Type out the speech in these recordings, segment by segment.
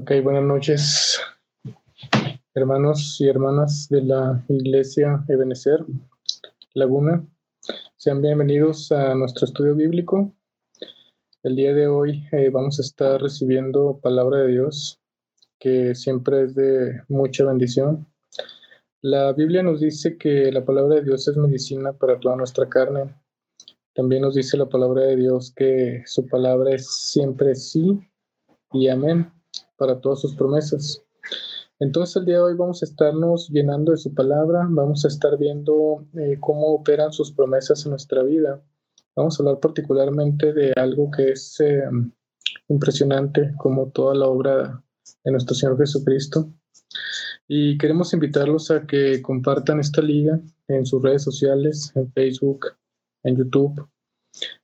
Ok, buenas noches, hermanos y hermanas de la Iglesia Ebenezer Laguna. Sean bienvenidos a nuestro estudio bíblico. El día de hoy eh, vamos a estar recibiendo palabra de Dios, que siempre es de mucha bendición. La Biblia nos dice que la palabra de Dios es medicina para toda nuestra carne. También nos dice la palabra de Dios que su palabra es siempre sí y amén para todas sus promesas. Entonces el día de hoy vamos a estarnos llenando de su palabra, vamos a estar viendo eh, cómo operan sus promesas en nuestra vida. Vamos a hablar particularmente de algo que es eh, impresionante como toda la obra de nuestro Señor Jesucristo. Y queremos invitarlos a que compartan esta liga en sus redes sociales, en Facebook, en YouTube,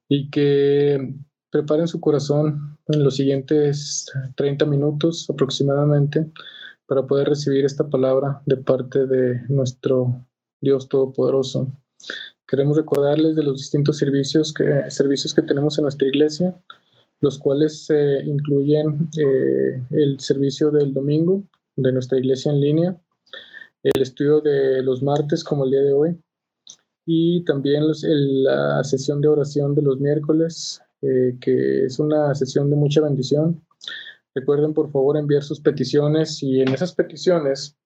y que preparen su corazón en los siguientes 30 minutos aproximadamente para poder recibir esta palabra de parte de nuestro Dios Todopoderoso. Queremos recordarles de los distintos servicios que, servicios que tenemos en nuestra iglesia, los cuales incluyen eh, el servicio del domingo de nuestra iglesia en línea, el estudio de los martes como el día de hoy, y también la sesión de oración de los miércoles, eh, que es una sesión de mucha bendición. Recuerden por favor enviar sus peticiones y en esas peticiones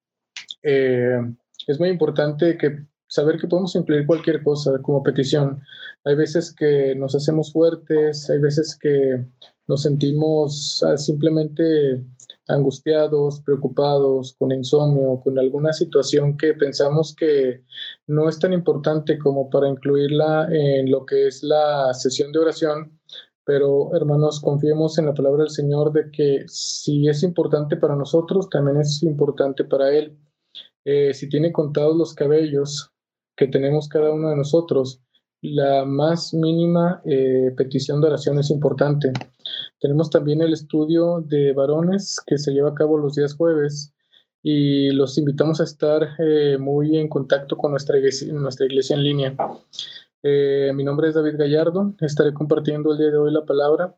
eh, es muy importante que saber que podemos incluir cualquier cosa como petición. Hay veces que nos hacemos fuertes, hay veces que nos sentimos ah, simplemente angustiados, preocupados, con insomnio, con alguna situación que pensamos que no es tan importante como para incluirla en lo que es la sesión de oración. Pero hermanos, confiemos en la palabra del Señor de que si es importante para nosotros, también es importante para Él. Eh, si tiene contados los cabellos que tenemos cada uno de nosotros, la más mínima eh, petición de oración es importante. Tenemos también el estudio de varones que se lleva a cabo los días jueves y los invitamos a estar eh, muy en contacto con nuestra nuestra iglesia en línea. Eh, mi nombre es David Gallardo, estaré compartiendo el día de hoy la palabra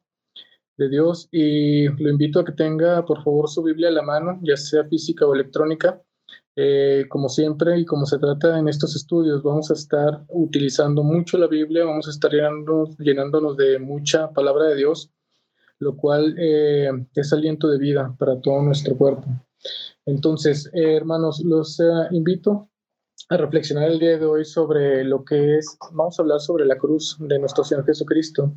de Dios y lo invito a que tenga por favor su Biblia a la mano, ya sea física o electrónica. Eh, como siempre y como se trata en estos estudios, vamos a estar utilizando mucho la Biblia, vamos a estar llenándonos de mucha palabra de Dios lo cual eh, es aliento de vida para todo nuestro cuerpo. Entonces, hermanos, los invito a reflexionar el día de hoy sobre lo que es, vamos a hablar sobre la cruz de nuestro Señor Jesucristo.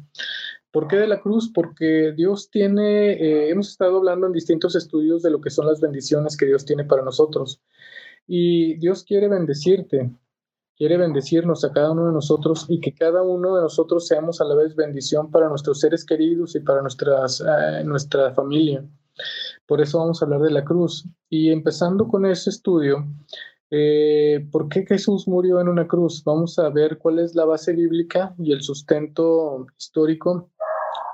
¿Por qué de la cruz? Porque Dios tiene, hemos estado hablando en distintos estudios de lo que son las bendiciones que Dios tiene para nosotros. Y Dios quiere bendecirte, quiere bendecirnos a cada uno de nosotros y que cada uno de nosotros seamos a la vez bendición para nuestros seres queridos y para nuestras, eh, nuestra familia. Por eso vamos a hablar de la cruz. Y empezando con ese estudio, eh, ¿por qué Jesús murió en una cruz? Vamos a ver cuál es la base bíblica y el sustento histórico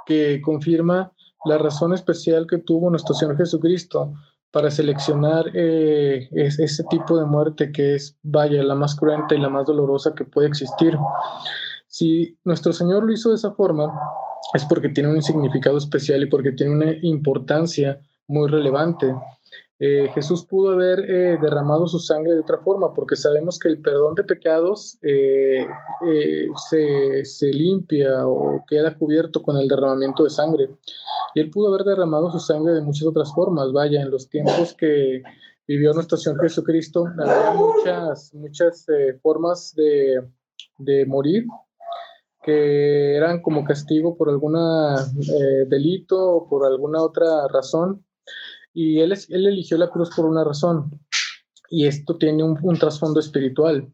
que confirma la razón especial que tuvo nuestro Señor Jesucristo para seleccionar eh, ese tipo de muerte que es, vaya, la más cruenta y la más dolorosa que puede existir. Si nuestro Señor lo hizo de esa forma, es porque tiene un significado especial y porque tiene una importancia muy relevante. Eh, Jesús pudo haber eh, derramado su sangre de otra forma, porque sabemos que el perdón de pecados eh, se, se, limpia o queda cubierto con el derramamiento de sangre. Y él pudo haber derramado su sangre de muchas otras formas. Vaya, en los tiempos que vivió nuestro Señor Jesucristo, había muchas, muchas formas de, de morir que eran como castigo por algún delito o por alguna otra razón y él, él eligió la cruz por una razón, y esto tiene un, trasfondo espiritual.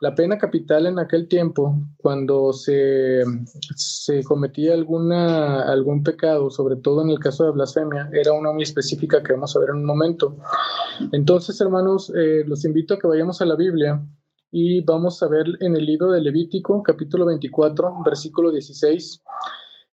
La pena capital en aquel tiempo, cuando se, se, cometía alguna, algún pecado, sobre todo en el caso de blasfemia, era una muy específica que vamos a ver en un momento. Entonces, hermanos, eh, los invito a que vayamos a la Biblia y vamos a ver en el libro de Levítico, capítulo 24, versículo 16.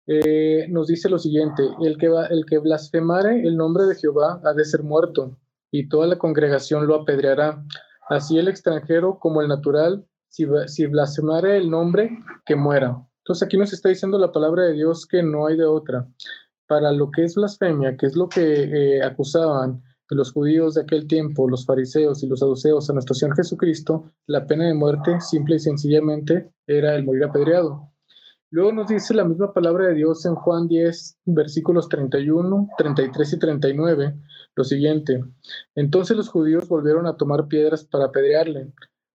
Eh, nos dice lo siguiente, el que, va, el que blasfemare el nombre de Jehová ha de ser muerto, y toda la congregación lo apedreará, así el extranjero como el natural, si, si blasfemare el nombre, que muera. Entonces aquí nos está diciendo la palabra de Dios que no hay de otra. para lo que es blasfemia, que es lo que eh, acusaban los judíos de aquel tiempo, los fariseos y los saduceos a nuestro Señor Jesucristo, la pena de muerte simple y sencillamente era el morir apedreado. Luego nos dice la misma palabra de Dios en Juan 10, versículos 31, 33 y 39, lo siguiente. Entonces los judíos volvieron a tomar piedras para apedrearle.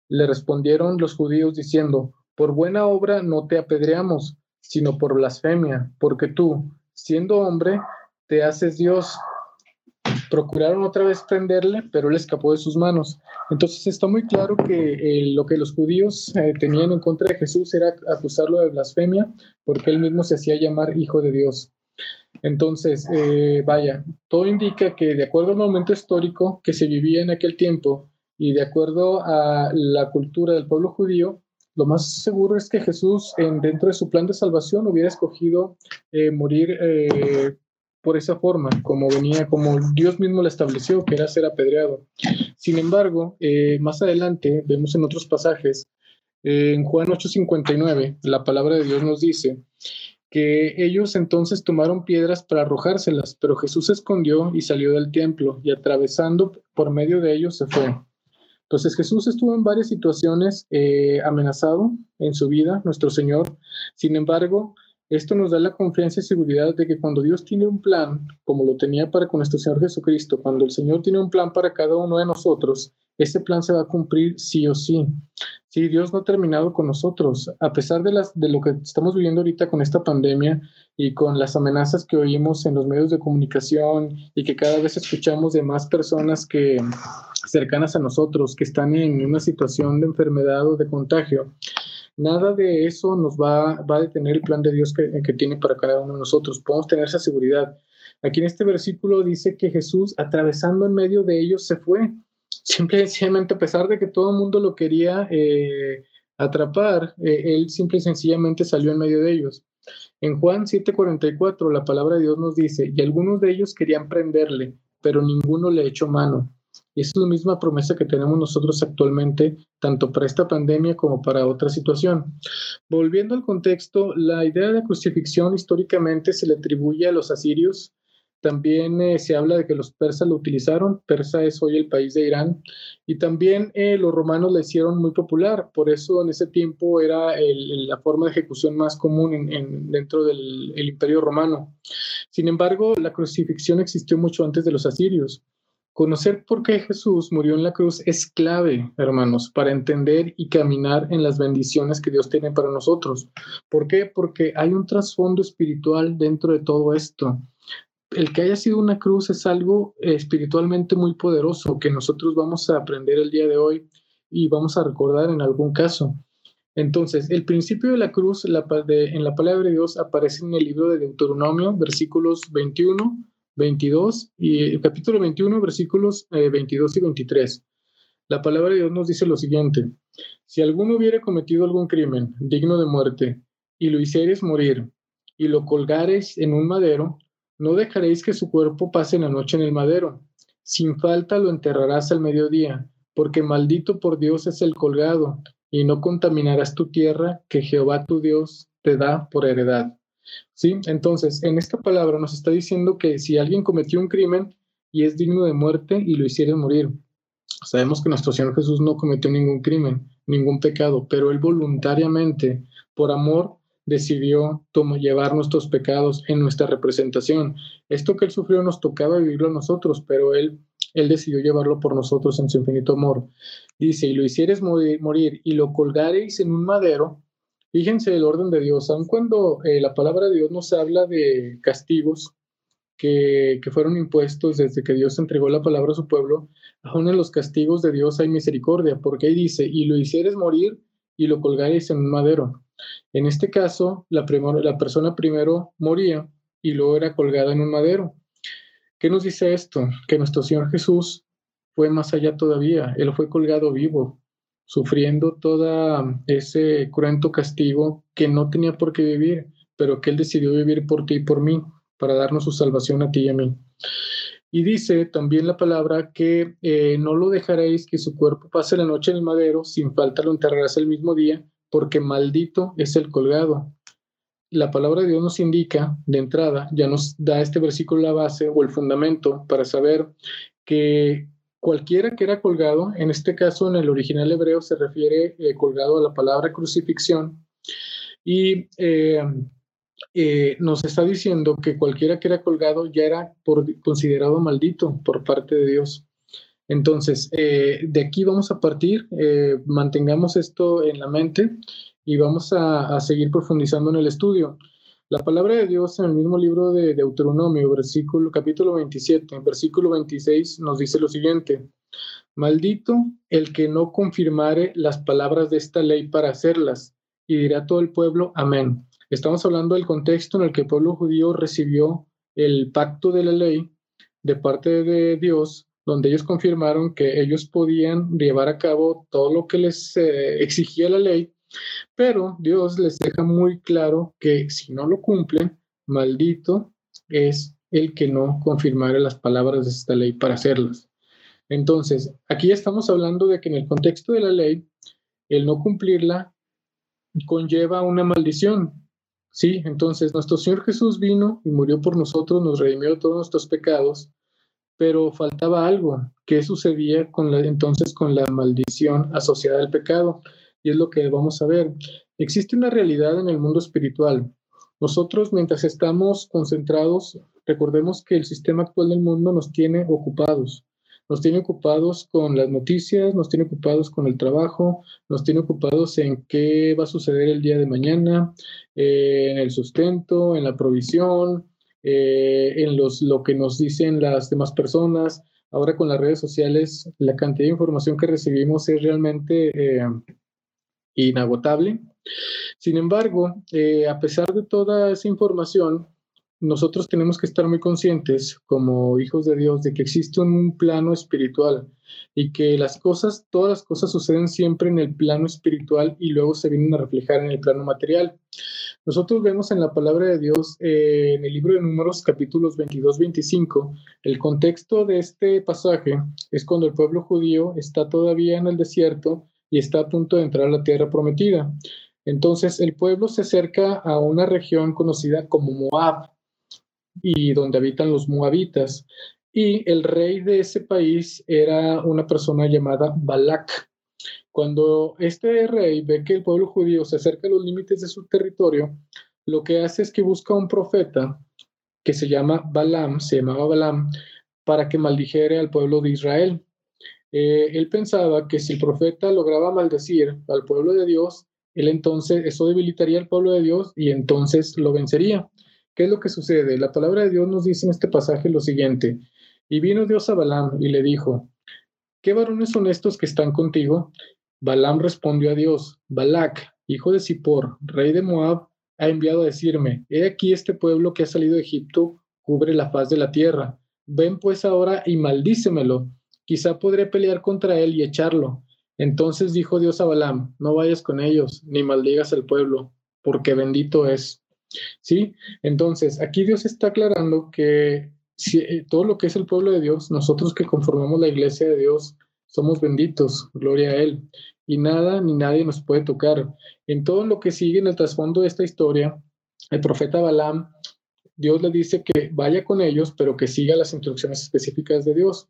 Le respondieron los judíos diciendo, por buena obra no te apedreamos, sino por blasfemia, porque tú, siendo hombre, te haces Dios. Procuraron otra vez prenderle, pero él escapó de sus manos. Entonces está muy claro que eh, lo que los judíos eh, tenían en contra de Jesús era acusarlo de blasfemia, porque él mismo se hacía llamar hijo de Dios. Entonces, eh, vaya, todo indica que de acuerdo al momento histórico que se vivía en aquel tiempo y de acuerdo a la cultura del pueblo judío, lo más seguro es que Jesús, en, dentro de su plan de salvación, hubiera escogido morir por esa forma, como venía, como Dios mismo lo estableció, que era ser apedreado. Sin embargo, eh, más adelante vemos en otros pasajes, eh, en Juan 8:59, la palabra de Dios nos dice que ellos entonces tomaron piedras para arrojárselas, pero Jesús se escondió y salió del templo y atravesando por medio de ellos se fue. Entonces Jesús estuvo en varias situaciones eh, amenazado en su vida, nuestro Señor. Sin embargo, esto nos da la confianza y seguridad de que cuando Dios tiene un plan, como lo tenía para con nuestro Señor Jesucristo, cuando el Señor tiene un plan para cada uno de nosotros, ese plan se va a cumplir sí o sí. Sí, Dios no ha terminado con nosotros. A pesar de, de lo que estamos viviendo ahorita con esta pandemia y con las amenazas que oímos en los medios de comunicación y que cada vez escuchamos de más personas que cercanas a nosotros que están en una situación de enfermedad o de contagio, Nada de eso nos va, a detener el plan de Dios que, tiene para cada uno de nosotros. Podemos tener esa seguridad. Aquí en este versículo dice que Jesús, atravesando en medio de ellos, se fue. Simple y sencillamente, a pesar de que todo el mundo lo quería eh, atrapar, eh, él simple y sencillamente salió en medio de ellos. En Juan 7:44, la palabra de Dios nos dice, y algunos de ellos querían prenderle, pero ninguno le echó mano. Y es la misma promesa que tenemos nosotros actualmente, tanto para esta pandemia como para otra situación. Volviendo al contexto, la idea de crucifixión históricamente se le atribuye a los asirios. También eh, se habla de que los persas lo utilizaron. Persa es hoy el país de Irán. Y también eh, los romanos la hicieron muy popular. Por eso en ese tiempo era la forma de ejecución más común en, dentro del imperio romano. Sin embargo, la crucifixión existió mucho antes de los asirios. Conocer por qué Jesús murió en la cruz es clave, hermanos, para entender y caminar en las bendiciones que Dios tiene para nosotros. ¿Por qué? Porque hay un trasfondo espiritual dentro de todo esto. El que haya sido una cruz es algo espiritualmente muy poderoso que nosotros vamos a aprender el día de hoy y vamos a recordar en algún caso. Entonces, el principio de la cruz en la palabra de Dios aparece en el libro de Deuteronomio, versículos 21 22 y capítulo 21, versículos 22 eh, y 23. La palabra de Dios nos dice lo siguiente: Si alguno hubiera cometido algún crimen digno de muerte y lo hicieres morir y lo colgares en un madero, no dejaréis que su cuerpo pase la noche en el madero. Sin falta lo enterrarás al mediodía, porque maldito por Dios es el colgado, y no contaminarás tu tierra que Jehová tu Dios te da por heredad. ¿Sí? Entonces, en esta palabra nos está diciendo que si alguien cometió un crimen y es digno de muerte y lo hicieron morir, sabemos que nuestro Señor Jesús no cometió ningún crimen, ningún pecado, pero Él voluntariamente, por amor, decidió llevar nuestros pecados en nuestra representación. Esto que Él sufrió nos tocaba vivirlo a nosotros, pero Él, él decidió llevarlo por nosotros en su infinito amor. Dice, y lo hicieres morir, morir y lo colgareis en un madero, Fíjense el orden de Dios, aun cuando eh, la palabra de Dios nos habla de castigos que, fueron impuestos desde que Dios entregó la palabra a su pueblo, aún en los castigos de Dios hay misericordia, porque ahí dice, y lo hicieres morir y lo colgaréis en un madero. En este caso, la, la persona primero moría y luego era colgada en un madero. ¿Qué nos dice esto? Que nuestro Señor Jesús fue más allá todavía, Él fue colgado vivo, sufriendo todo ese cruento castigo que no tenía por qué vivir, pero que Él decidió vivir por ti y por mí, para darnos su salvación a ti y a mí. Y dice también la palabra que eh, no lo dejaréis que su cuerpo pase la noche en el madero, sin falta lo enterrarás el mismo día, porque maldito es el colgado. la palabra de Dios nos indica de entrada, ya nos da este versículo la base o el fundamento para saber que cualquiera que era colgado, en este caso en el original hebreo se refiere eh, colgado a la palabra crucifixión, y eh, eh, nos está diciendo que cualquiera que era colgado ya era por, considerado maldito por parte de Dios. Entonces, de aquí vamos a partir, mantengamos esto en la mente y vamos a, a, seguir profundizando en el estudio. La palabra de Dios en el mismo libro de Deuteronomio, versículo, capítulo 27, versículo 26, nos dice lo siguiente. Maldito el que no confirmare las palabras de esta ley para hacerlas, y dirá todo el pueblo, amén. Estamos hablando del contexto en el que el pueblo judío recibió el pacto de la ley de parte de Dios, donde ellos confirmaron que ellos podían llevar a cabo todo lo que les eh, exigía la ley pero Dios les deja muy claro que si no lo cumplen, maldito es el que no confirmara las palabras de esta ley para hacerlas. Entonces, aquí estamos hablando de que en el contexto de la ley, el no cumplirla conlleva una maldición. Sí, entonces nuestro Señor Jesús vino y murió por nosotros, nos redimió todos nuestros pecados, pero faltaba algo. ¿Qué sucedía entonces con la maldición asociada al pecado? Y es lo que vamos a ver. Existe una realidad en el mundo espiritual. Nosotros, mientras estamos concentrados, recordemos que el sistema actual del mundo nos tiene ocupados. Nos tiene ocupados con las noticias, nos tiene ocupados con el trabajo, nos tiene ocupados en qué va a suceder el día de mañana, eh, en el sustento, en la provisión, eh, en lo que nos dicen las demás personas. Ahora con las redes sociales, la cantidad de información que recibimos es realmente eh, inagotable. Sin embargo, eh, a pesar de toda esa información, nosotros tenemos que estar muy conscientes como hijos de Dios de que existe un plano espiritual y que las cosas, todas las cosas suceden siempre en el plano espiritual y luego se vienen a reflejar en el plano material. Nosotros vemos en la palabra de Dios, eh, en el libro de Números, capítulos 22-25, el contexto de este pasaje es cuando el pueblo judío está todavía en el desierto y está a punto de entrar a la tierra prometida. Entonces el pueblo se acerca a una región conocida como Moab y donde habitan los moabitas. Y el rey de ese país era una persona llamada Balak. Cuando este rey ve que el pueblo judío se acerca a los límites de su territorio, lo que hace es que busca un profeta que se llama Balaam, se llamaba Balaam, para que maldijere al pueblo de Israel. Eh, él pensaba que si el profeta lograba maldecir al pueblo de Dios, él entonces, eso debilitaría al pueblo de Dios y entonces lo vencería. ¿Qué es lo que sucede? La palabra de Dios nos dice en este pasaje lo siguiente. Y vino Dios a Balaam y le dijo, ¿qué varones son estos que están contigo? Balaam respondió a Dios, Balac, hijo de Zippor, rey de Moab, ha enviado a decirme, he aquí este pueblo que ha salido de Egipto cubre la faz de la tierra. Ven pues ahora y maldícemelo quizá podré pelear contra él y echarlo. Entonces dijo Dios a Balaam, no vayas con ellos, ni maldigas al pueblo, porque bendito es. ¿Sí? Entonces, aquí Dios está aclarando que si, eh, todo lo que es el pueblo de Dios, nosotros que conformamos la iglesia de Dios, somos benditos, gloria a Él. Y nada ni nadie nos puede tocar. En todo lo que sigue en el trasfondo de esta historia, el profeta Balaam, Dios le dice que vaya con ellos, pero que siga las instrucciones específicas de Dios.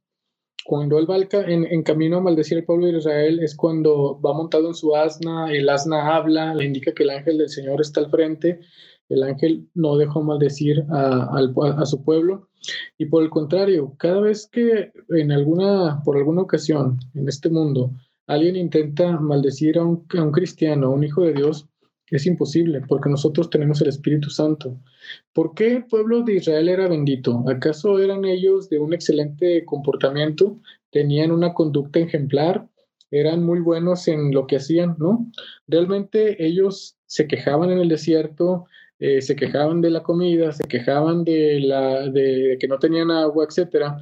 Cuando él va en, camino a maldecir al pueblo de Israel es cuando va montado en su asna, el asna habla, le indica que el ángel del Señor está al frente, el ángel no dejó maldecir a, su pueblo. Y por el contrario, cada vez que en alguna, por alguna ocasión en este mundo alguien intenta maldecir a un, a un cristiano, a un hijo de Dios, es imposible, porque nosotros tenemos el Espíritu Santo. ¿Por qué el pueblo de Israel era bendito? ¿Acaso eran ellos de un excelente comportamiento? ¿Tenían una conducta ejemplar? ¿Eran muy buenos en lo que hacían? ¿No? Realmente ellos se quejaban en el desierto, eh, se quejaban de la comida, se quejaban de, la, de que no tenían agua, etcétera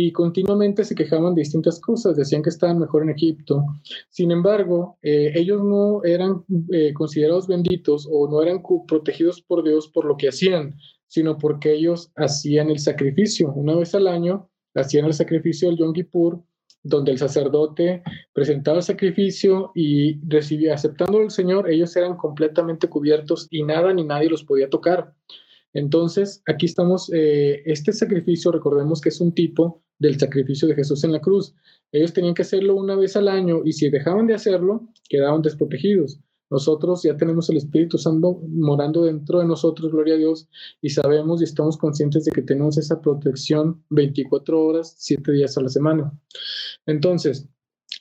y continuamente se quejaban de distintas cosas, decían que estaban mejor en Egipto. Sin embargo, eh, ellos no eran eh, considerados benditos o no eran protegidos por Dios por lo que hacían, sino porque ellos hacían el sacrificio. Una vez al año hacían el sacrificio del Yom Kippur, donde el sacerdote presentaba el sacrificio y recibía, aceptando al Señor, ellos eran completamente cubiertos y nada ni nadie los podía tocar. Entonces, aquí estamos, eh, este sacrificio, recordemos que es un tipo del sacrificio de Jesús en la cruz. Ellos tenían que hacerlo una vez al año y si dejaban de hacerlo, quedaban desprotegidos. Nosotros ya tenemos el Espíritu Santo morando dentro de nosotros, gloria a Dios, y sabemos y estamos conscientes de que tenemos esa protección 24 horas, 7 días a la semana. Entonces,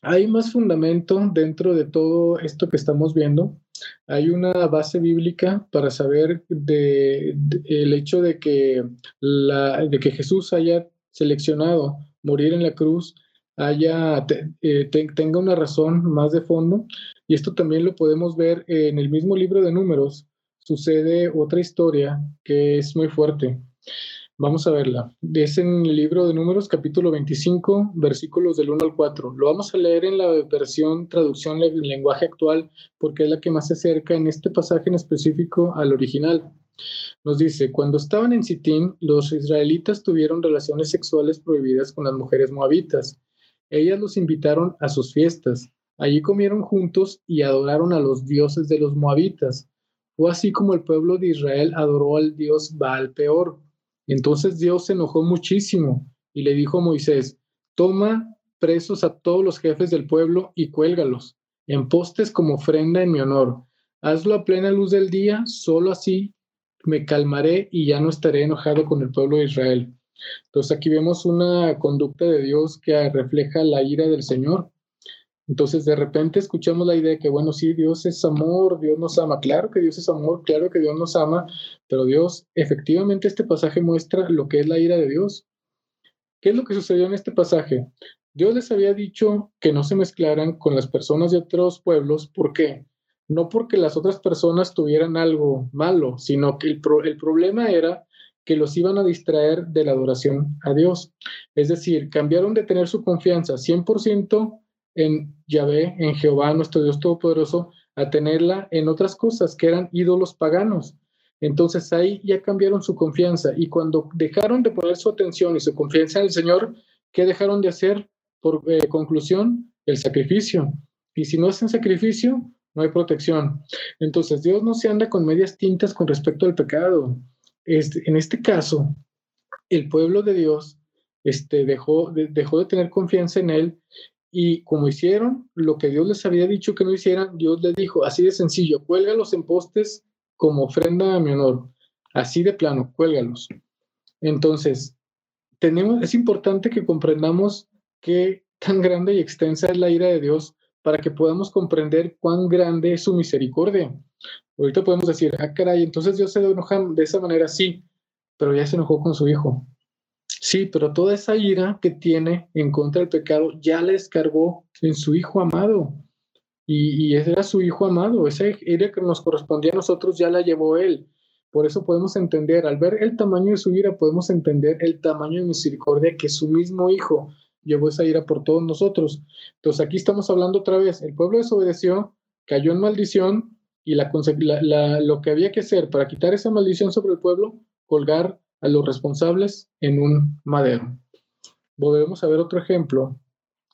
hay más fundamento dentro de todo esto que estamos viendo. Hay una base bíblica para saber de, el hecho de que, la, de que Jesús haya seleccionado morir en la cruz haya, eh, tenga una razón más de fondo. Y esto también lo podemos ver en el mismo libro de números. Sucede otra historia que es muy fuerte. Vamos a verla. Es en el libro de números capítulo 25, versículos del 1 al 4. Lo vamos a leer en la versión traducción en lenguaje actual porque es la que más se acerca en este pasaje en específico al original. Nos dice, cuando estaban en Sitín, los israelitas tuvieron relaciones sexuales prohibidas con las mujeres moabitas ellas los invitaron a sus fiestas. Allí comieron juntos y adoraron a los dioses de los moabitas. Fue así como el pueblo de Israel adoró al dios Baal peor. Entonces Dios se enojó muchísimo y le dijo a Moisés, toma presos a todos los jefes del pueblo y cuélgalos en postes como ofrenda en mi honor. Hazlo a plena luz del día, solo así me calmaré y ya no estaré enojado con el pueblo de Israel. Entonces aquí vemos una conducta de Dios que refleja la ira del Señor. Entonces de repente escuchamos la idea de que, bueno, sí, Dios es amor, Dios nos ama. Claro que Dios es amor, claro que Dios nos ama, pero Dios, efectivamente este pasaje muestra lo que es la ira de Dios. ¿Qué es lo que sucedió en este pasaje? Dios les había dicho que no se mezclaran con las personas de otros pueblos. ¿Por qué? No porque las otras personas tuvieran algo malo, sino que el, el problema era que los iban a distraer de la adoración a Dios. Es decir, cambiaron de tener su confianza 100% en Yahvé, en Jehová, nuestro Dios Todopoderoso, a tenerla en otras cosas que eran ídolos paganos. Entonces ahí ya cambiaron su confianza y cuando dejaron de poner su atención y su confianza en el Señor, ¿qué dejaron de hacer? Por eh, conclusión, el sacrificio. Y si no hacen sacrificio, no hay protección. Entonces Dios no se anda con medias tintas con respecto al pecado. Este, en este caso, el pueblo de Dios este, dejó, de, dejó de tener confianza en él y como hicieron lo que Dios les había dicho que no hicieran, Dios les dijo, así de sencillo, cuélgalos en postes como ofrenda a mi honor. Así de plano, cuélgalos. Entonces, tenemos, es importante que comprendamos qué tan grande y extensa es la ira de Dios para que podamos comprender cuán grande es su misericordia. Ahorita podemos decir, ah, caray, entonces Dios se enoja de esa manera, sí, pero ya se enojó con su hijo. Sí, pero toda esa ira que tiene en contra del pecado ya la descargó en su hijo amado. Y, y ese era su hijo amado, esa ira que nos correspondía a nosotros ya la llevó él. Por eso podemos entender, al ver el tamaño de su ira, podemos entender el tamaño de misericordia que su mismo hijo llevó esa ira por todos nosotros. Entonces aquí estamos hablando otra vez, el pueblo desobedeció, cayó en maldición, y la, lo que había que hacer para quitar esa maldición sobre el pueblo, colgar a los responsables en un madero. Volvemos a ver otro ejemplo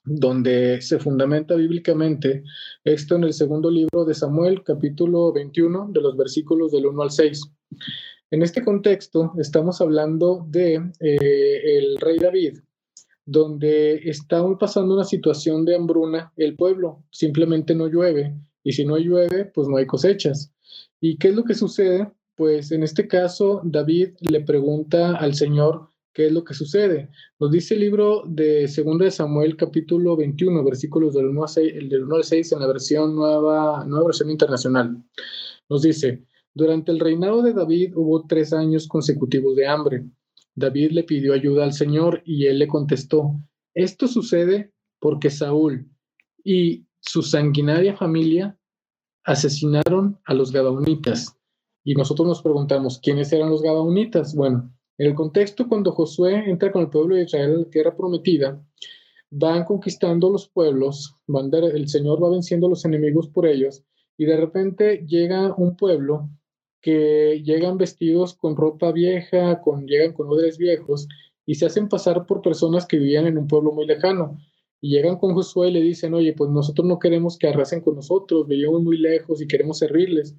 donde se fundamenta bíblicamente esto en el segundo libro de Samuel, capítulo 21, de los versículos del 1 al 6. En este contexto estamos hablando de eh, el rey David, donde está pasando una situación de hambruna el pueblo, simplemente no llueve y si no llueve, pues no hay cosechas. ¿Y qué es lo que sucede? Pues en este caso, David le pregunta al Señor qué es lo que sucede. Nos dice el libro de 2 de Samuel, capítulo 21, versículos del 1, del 1 al 6, en la versión nueva, nueva versión internacional. Nos dice, durante el reinado de David hubo tres años consecutivos de hambre. David le pidió ayuda al Señor y él le contestó, esto sucede porque Saúl y su sanguinaria familia asesinaron a los Gabaonitas. Y nosotros nos preguntamos, ¿quiénes eran los Gabaonitas? Bueno, en el contexto, cuando Josué entra con el pueblo de Israel a la tierra prometida, van conquistando los pueblos, el Señor va venciendo a los enemigos por ellos, y de repente llega un pueblo que llegan vestidos con ropa vieja, con, llegan con odres viejos, y se hacen pasar por personas que vivían en un pueblo muy lejano y llegan con Josué y le dicen, oye, pues nosotros no queremos que arrasen con nosotros, vivimos muy lejos y queremos servirles.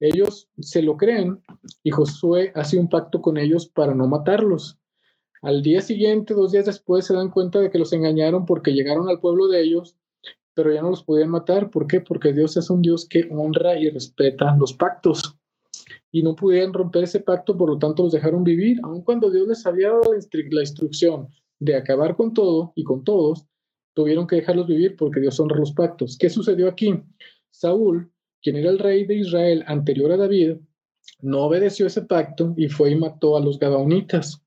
Ellos se lo creen y Josué hace un pacto con ellos para no matarlos. Al día siguiente, dos días después, se dan cuenta de que los engañaron porque llegaron al pueblo de ellos, pero ya no los podían matar. ¿Por qué? Porque Dios es un Dios que honra y respeta los pactos. Y no pudieron romper ese pacto, por lo tanto los dejaron vivir, aun cuando Dios les había dado la instrucción de acabar con todo y con todos, tuvieron que dejarlos vivir porque Dios honra los pactos. ¿Qué sucedió aquí? Saúl quien era el rey de Israel anterior a David, no obedeció ese pacto y fue y mató a los Gabaonitas.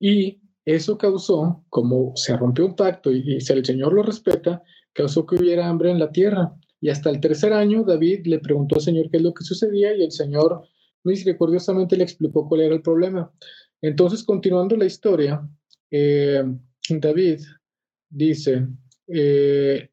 Y eso causó, como se rompió un pacto y, si el Señor lo respeta, causó que hubiera hambre en la tierra. Y hasta el tercer año, David le preguntó al Señor qué es lo que sucedía y el Señor misericordiosamente le explicó cuál era el problema. Entonces, continuando la historia, eh, David dice, eh,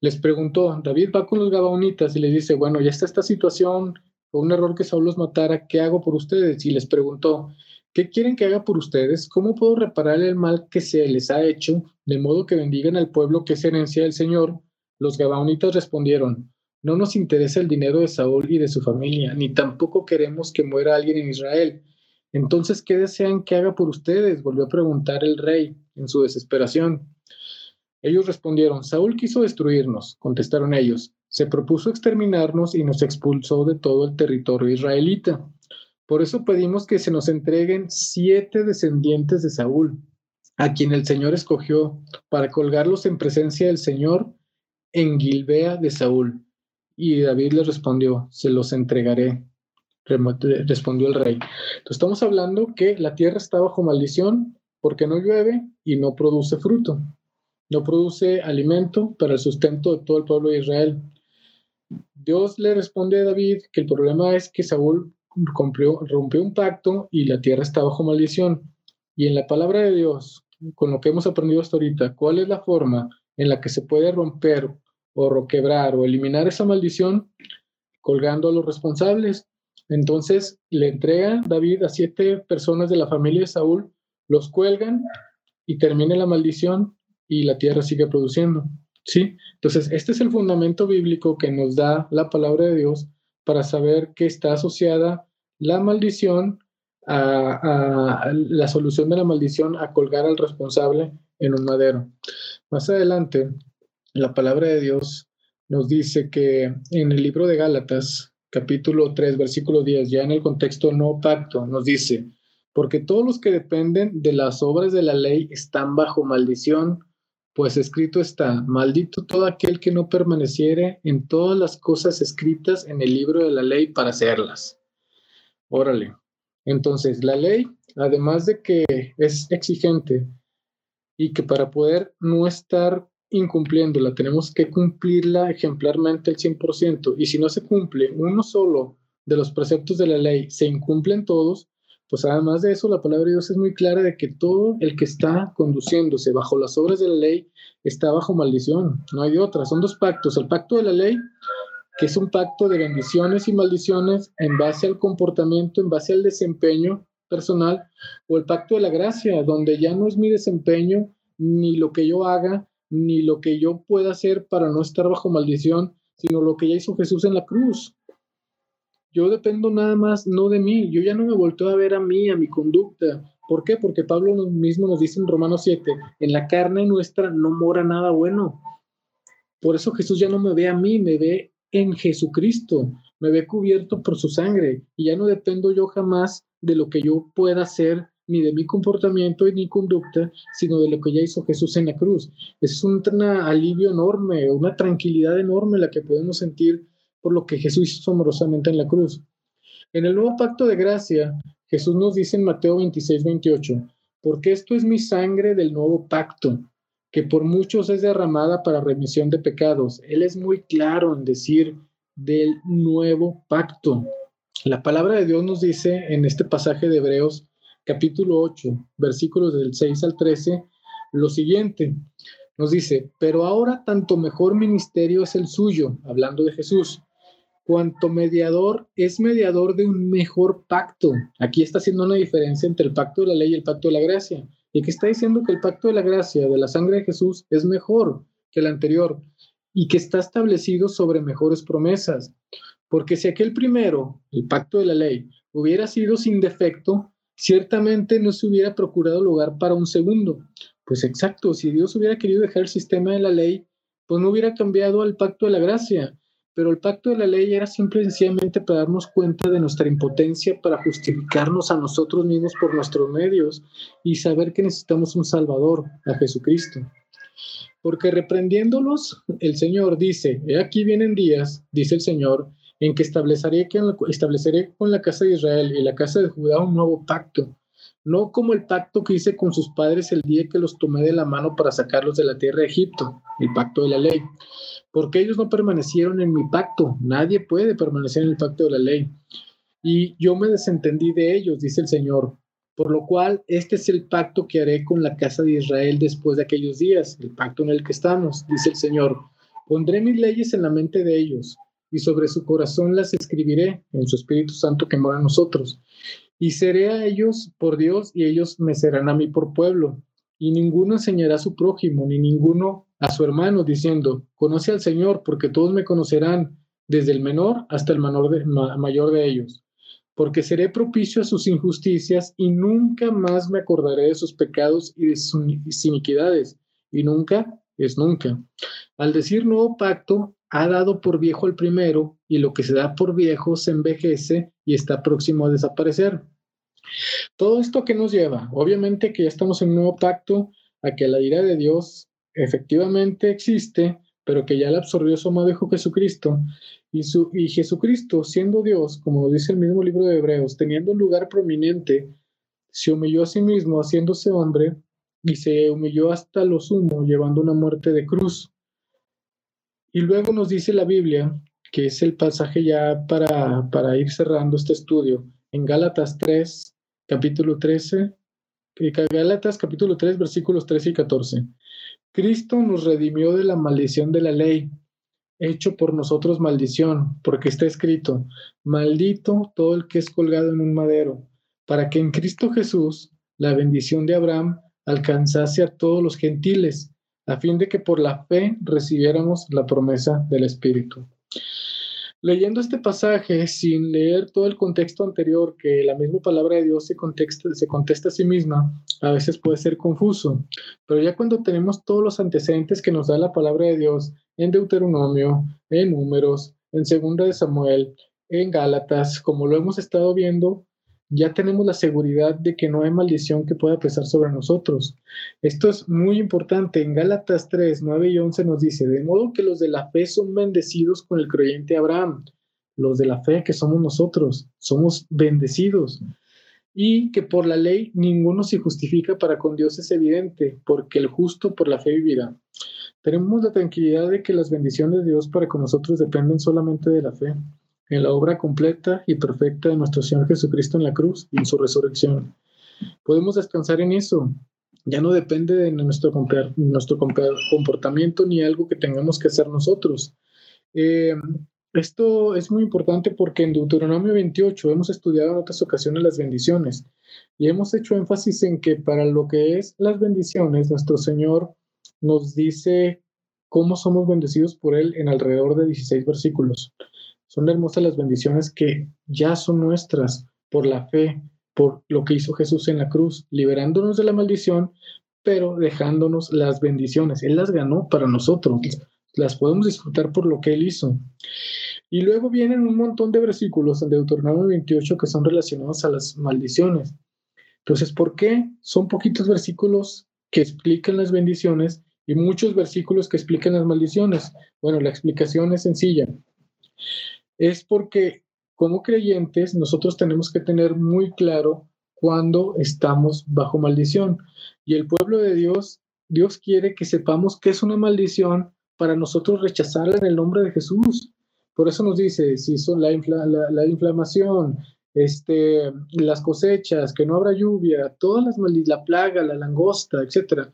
les preguntó, David va con los Gabaonitas y les dice, bueno, ya está esta situación, fue un error que Saúl los matara, ¿qué hago por ustedes? Y les preguntó, ¿qué quieren que haga por ustedes? ¿Cómo puedo reparar el mal que se les ha hecho, de modo que bendigan al pueblo que es herencia del Señor? Los Gabaonitas respondieron, no nos interesa el dinero de Saúl y de su familia, ni tampoco queremos que muera alguien en Israel. Entonces, ¿qué desean que haga por ustedes? Volvió a preguntar el rey en su desesperación. Ellos respondieron, Saúl quiso destruirnos, contestaron ellos, se propuso exterminarnos y nos expulsó de todo el territorio israelita. Por eso pedimos que se nos entreguen siete descendientes de Saúl, a quien el Señor escogió para colgarlos en presencia del Señor en Gilbea de Saúl. Y David le respondió, se los entregaré, respondió el rey. Entonces estamos hablando que la tierra está bajo maldición porque no llueve y no produce fruto no produce alimento para el sustento de todo el pueblo de Israel. Dios le responde a David que el problema es que Saúl rompió, un pacto y la tierra está bajo maldición. Y en la palabra de Dios, con lo que hemos aprendido hasta ahorita, ¿cuál es la forma en la que se puede romper o quebrar o eliminar esa maldición? Colgando a los responsables. Entonces le entrega David a siete personas de la familia de Saúl, los cuelgan y termina la maldición y la tierra sigue produciendo. ¿Sí? Entonces, este es el fundamento bíblico que nos da la palabra de Dios para saber que está asociada la maldición a, la solución de la maldición a colgar al responsable en un madero. Más adelante, la palabra de Dios nos dice que en el libro de Gálatas, capítulo 3, versículo 10, ya en el contexto no pacto, nos dice, porque todos los que dependen de las obras de la ley están bajo maldición pues escrito está, maldito todo aquel que no permaneciere en todas las cosas escritas en el libro de la ley para hacerlas. Órale. Entonces, la ley, además de que es exigente y que para poder no estar incumpliéndola, tenemos que cumplirla ejemplarmente al 100%, y si no se cumple uno solo de los preceptos de la ley, se incumplen todos, pues además de eso, la palabra de Dios es muy clara de que todo el que está conduciéndose bajo las obras de la ley está bajo maldición. No hay de otra. Son dos pactos. El pacto de la ley, que es un pacto de bendiciones y maldiciones en base al comportamiento, en base al desempeño personal, o el pacto de la gracia, donde ya no es mi desempeño, ni lo que yo haga, ni lo que yo pueda hacer para no estar bajo maldición, sino lo que ya hizo Jesús en la cruz yo dependo nada más no de mí, yo ya no me volteo a ver a mí, a mi conducta. ¿Por qué? Porque Pablo mismo nos dice en Romanos 7, en la carne nuestra no mora nada bueno. Por eso Jesús ya no me ve a mí, me ve en Jesucristo, me ve cubierto por su sangre y ya no dependo yo jamás de lo que yo pueda hacer ni de mi comportamiento y mi conducta, sino de lo que ya hizo Jesús en la cruz. Es un alivio enorme, una tranquilidad enorme la que podemos sentir por lo que Jesús hizo amorosamente en la cruz. En el nuevo pacto de gracia, Jesús nos dice en Mateo 26, 28, porque esto es mi sangre del nuevo pacto, que por muchos es derramada para remisión de pecados. Él es muy claro en decir del nuevo pacto. La palabra de Dios nos dice en este pasaje de Hebreos capítulo 8, versículos del 6 al 13, lo siguiente. Nos dice, pero ahora tanto mejor ministerio es el suyo, hablando de Jesús, cuanto mediador es mediador de un mejor pacto. Aquí está haciendo una diferencia entre el pacto de la ley y el pacto de la gracia. y que está diciendo que el pacto de la gracia, de la sangre de Jesús, es mejor que el anterior y que está establecido sobre mejores promesas. Porque si aquel primero, el pacto de la ley, hubiera sido sin defecto, ciertamente no se hubiera procurado lugar para un segundo. Pues exacto, si Dios hubiera querido dejar el sistema de la ley, pues no hubiera cambiado al pacto de la gracia, pero el pacto de la ley era simple y sencillamente para darnos cuenta de nuestra impotencia para justificarnos a nosotros mismos por nuestros medios y saber que necesitamos un Salvador, a Jesucristo. Porque reprendiéndolos, el Señor dice, he aquí vienen días, dice el Señor, en que estableceré, que con la casa de Israel y la casa de Judá un nuevo pacto, no como el pacto que hice con sus padres el día que los tomé de la mano para sacarlos de la tierra de Egipto, el pacto de la ley porque ellos no permanecieron en mi pacto. Nadie puede permanecer en el pacto de la ley. Y yo me desentendí de ellos, dice el Señor. Por lo cual, este es el pacto que haré con la casa de Israel después de aquellos días, el pacto en el que estamos, dice el Señor. Pondré mis leyes en la mente de ellos y sobre su corazón las escribiré en su Espíritu Santo que mora en nosotros. Y seré a ellos por Dios y ellos me serán a mí por pueblo. Y ninguno enseñará a su prójimo, ni ninguno a su hermano diciendo, conoce al Señor, porque todos me conocerán, desde el menor hasta el mayor de ellos, porque seré propicio a sus injusticias y nunca más me acordaré de sus pecados y de sus iniquidades, y nunca es nunca. Al decir nuevo pacto, ha dado por viejo el primero, y lo que se da por viejo se envejece y está próximo a desaparecer. Todo esto que nos lleva, obviamente que ya estamos en un nuevo pacto, a que la ira de Dios efectivamente existe, pero que ya la absorbió su amado Hijo Jesucristo. Y, su, y Jesucristo, siendo Dios, como dice el mismo libro de Hebreos, teniendo un lugar prominente, se humilló a sí mismo, haciéndose hombre, y se humilló hasta lo sumo, llevando una muerte de cruz. Y luego nos dice la Biblia, que es el pasaje ya para, para ir cerrando este estudio, en Gálatas 3, capítulo 13, Gálatas capítulo 3, versículos 13 y 14. Cristo nos redimió de la maldición de la ley, hecho por nosotros maldición, porque está escrito, maldito todo el que es colgado en un madero, para que en Cristo Jesús la bendición de Abraham alcanzase a todos los gentiles, a fin de que por la fe recibiéramos la promesa del Espíritu. Leyendo este pasaje sin leer todo el contexto anterior, que la misma palabra de Dios se contesta, se contesta a sí misma, a veces puede ser confuso, pero ya cuando tenemos todos los antecedentes que nos da la palabra de Dios en Deuteronomio, en Números, en Segunda de Samuel, en Gálatas, como lo hemos estado viendo, ya tenemos la seguridad de que no hay maldición que pueda pesar sobre nosotros. Esto es muy importante. En Gálatas 3, 9 y 11 nos dice, de modo que los de la fe son bendecidos con el creyente Abraham. Los de la fe que somos nosotros, somos bendecidos. Y que por la ley ninguno se justifica para con Dios es evidente, porque el justo por la fe vivirá. Tenemos la tranquilidad de que las bendiciones de Dios para con nosotros dependen solamente de la fe en la obra completa y perfecta de nuestro Señor Jesucristo en la cruz y en su resurrección. Podemos descansar en eso. Ya no depende de nuestro, nuestro comportamiento ni algo que tengamos que hacer nosotros. Eh, esto es muy importante porque en Deuteronomio 28 hemos estudiado en otras ocasiones las bendiciones y hemos hecho énfasis en que para lo que es las bendiciones, nuestro Señor nos dice cómo somos bendecidos por Él en alrededor de 16 versículos. Son hermosas las bendiciones que ya son nuestras por la fe, por lo que hizo Jesús en la cruz, liberándonos de la maldición, pero dejándonos las bendiciones. Él las ganó para nosotros, las podemos disfrutar por lo que Él hizo. Y luego vienen un montón de versículos en Deuteronomio 28 que son relacionados a las maldiciones. Entonces, ¿por qué son poquitos versículos que explican las bendiciones y muchos versículos que explican las maldiciones? Bueno, la explicación es sencilla es porque como creyentes nosotros tenemos que tener muy claro cuando estamos bajo maldición. Y el pueblo de Dios, Dios quiere que sepamos que es una maldición para nosotros rechazarla en el nombre de Jesús. Por eso nos dice, si son la, la, inflamación, este, las cosechas, que no habrá lluvia, todas las la plaga, la langosta, etcétera,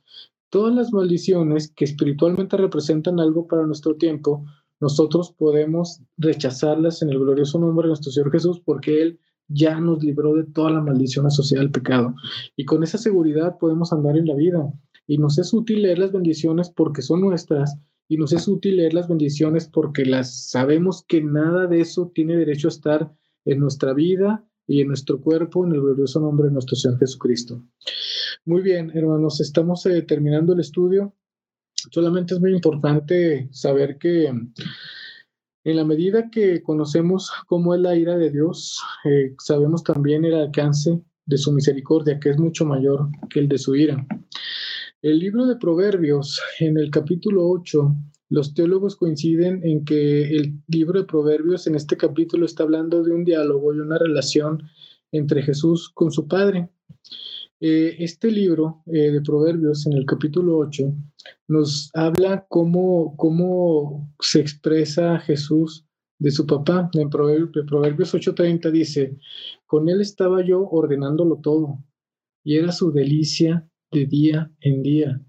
todas las maldiciones que espiritualmente representan algo para nuestro tiempo, nosotros podemos rechazarlas en el glorioso nombre de nuestro Señor Jesús porque Él ya nos libró de toda la maldición asociada al pecado. Y con esa seguridad podemos andar en la vida. Y nos es útil leer las bendiciones porque son nuestras. Y nos es útil leer las bendiciones porque las sabemos que nada de eso tiene derecho a estar en nuestra vida y en nuestro cuerpo, en el glorioso nombre de nuestro Señor Jesucristo. Muy bien, hermanos, estamos eh, terminando el estudio. Solamente es muy importante saber que en la medida que conocemos cómo es la ira de Dios, eh, sabemos también el alcance de su misericordia, que es mucho mayor que el de su ira. El libro de Proverbios, en el capítulo 8, los teólogos coinciden en que el libro de Proverbios en este capítulo está hablando de un diálogo y una relación entre Jesús con su Padre. Eh, este libro eh, de Proverbios en el capítulo 8 nos habla cómo, cómo se expresa Jesús de su papá. En Proverbios, Proverbios 8:30 dice, con él estaba yo ordenándolo todo y era su delicia de día en día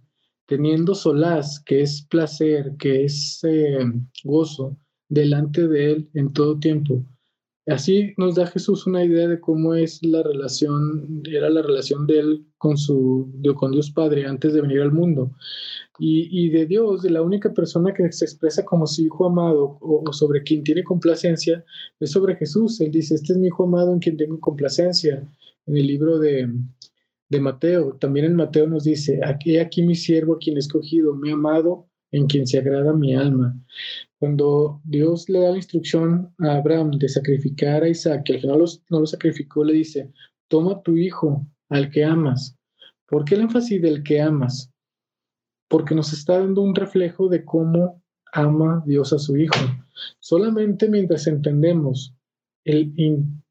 teniendo solaz, que es placer, que es eh, gozo, delante de Él en todo tiempo. Así nos da Jesús una idea de cómo es la relación, era la relación de Él con, su, con Dios Padre antes de venir al mundo. Y, de Dios, de la única persona que se expresa como su Hijo amado o, o, sobre quien tiene complacencia, es sobre Jesús. Él dice, este es mi Hijo amado en quien tengo complacencia. En el libro de, de Mateo. También en Mateo nos dice, aquí, aquí mi siervo, a quien he escogido, mi amado, en quien se agrada mi alma. Cuando Dios le da la instrucción a Abraham de sacrificar a Isaac, que al final no lo sacrificó, le dice, toma tu hijo, al que amas. ¿Por qué el énfasis del que amas? Porque nos está dando un reflejo de cómo ama Dios a su hijo. Solamente mientras entendemos el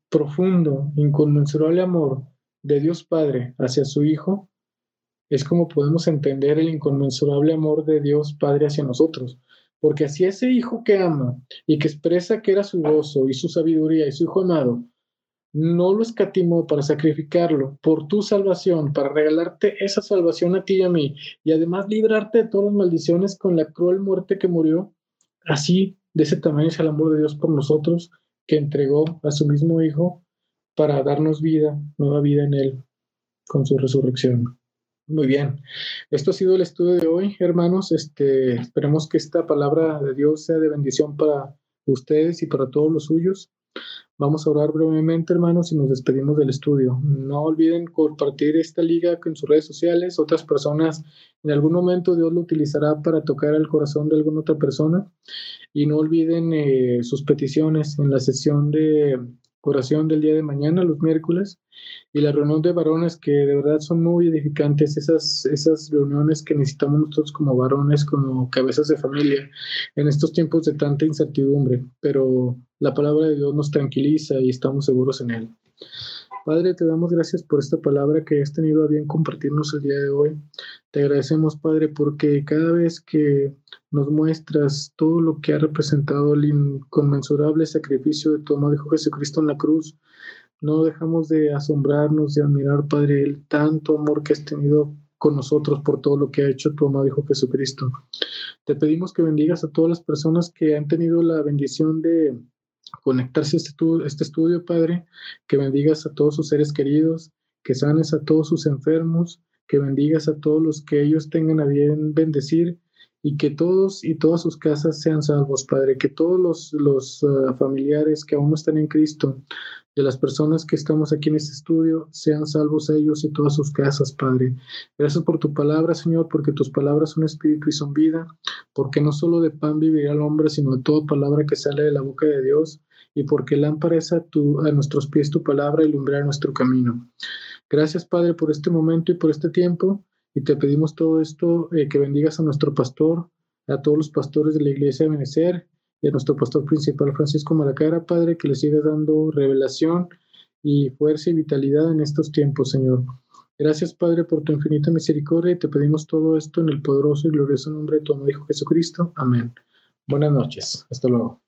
profundo, inconmensurable amor de Dios Padre hacia su Hijo, es como podemos entender el inconmensurable amor de Dios Padre hacia nosotros. Porque así ese Hijo que ama y que expresa que era su gozo y su sabiduría y su Hijo amado, no lo escatimó para sacrificarlo por tu salvación, para regalarte esa salvación a ti y a mí, y además librarte de todas las maldiciones con la cruel muerte que murió, así de ese tamaño es el amor de Dios por nosotros, que entregó a su mismo Hijo para darnos vida, nueva vida en Él, con su resurrección. Muy bien, esto ha sido el estudio de hoy, hermanos. Este, esperemos que esta palabra de Dios sea de bendición para ustedes y para todos los suyos. Vamos a orar brevemente, hermanos, y nos despedimos del estudio. No olviden compartir esta liga en sus redes sociales. Otras personas, en algún momento Dios lo utilizará para tocar el corazón de alguna otra persona. Y no olviden eh, sus peticiones en la sesión de oración del día de mañana, los miércoles, y la reunión de varones que de verdad son muy edificantes, esas, esas reuniones que necesitamos nosotros como varones, como cabezas de familia, en estos tiempos de tanta incertidumbre, pero la palabra de Dios nos tranquiliza y estamos seguros en él. Padre, te damos gracias por esta palabra que has tenido a bien compartirnos el día de hoy. Te agradecemos, Padre, porque cada vez que nos muestras todo lo que ha representado el inconmensurable sacrificio de tu amado Hijo Jesucristo en la cruz, no dejamos de asombrarnos, de admirar, Padre, el tanto amor que has tenido con nosotros por todo lo que ha hecho tu amado Hijo Jesucristo. Te pedimos que bendigas a todas las personas que han tenido la bendición de conectarse a este, este estudio, Padre, que bendigas a todos sus seres queridos, que sanes a todos sus enfermos, que bendigas a todos los que ellos tengan a bien bendecir y que todos y todas sus casas sean salvos, Padre, que todos los, los uh, familiares que aún no están en Cristo, de las personas que estamos aquí en este estudio, sean salvos ellos y todas sus casas, Padre. Gracias por tu palabra, Señor, porque tus palabras son espíritu y son vida, porque no solo de pan vivirá el hombre, sino de toda palabra que sale de la boca de Dios, y porque lámpara es a, tu, a nuestros pies tu palabra y lumbrar nuestro camino. Gracias, Padre, por este momento y por este tiempo. Y te pedimos todo esto, eh, que bendigas a nuestro pastor, a todos los pastores de la iglesia de Benecer a nuestro pastor principal Francisco Malacara, Padre, que le siga dando revelación y fuerza y vitalidad en estos tiempos, Señor. Gracias, Padre, por tu infinita misericordia y te pedimos todo esto en el poderoso y glorioso nombre de tu Hijo Jesucristo. Amén. Buenas noches. Hasta luego.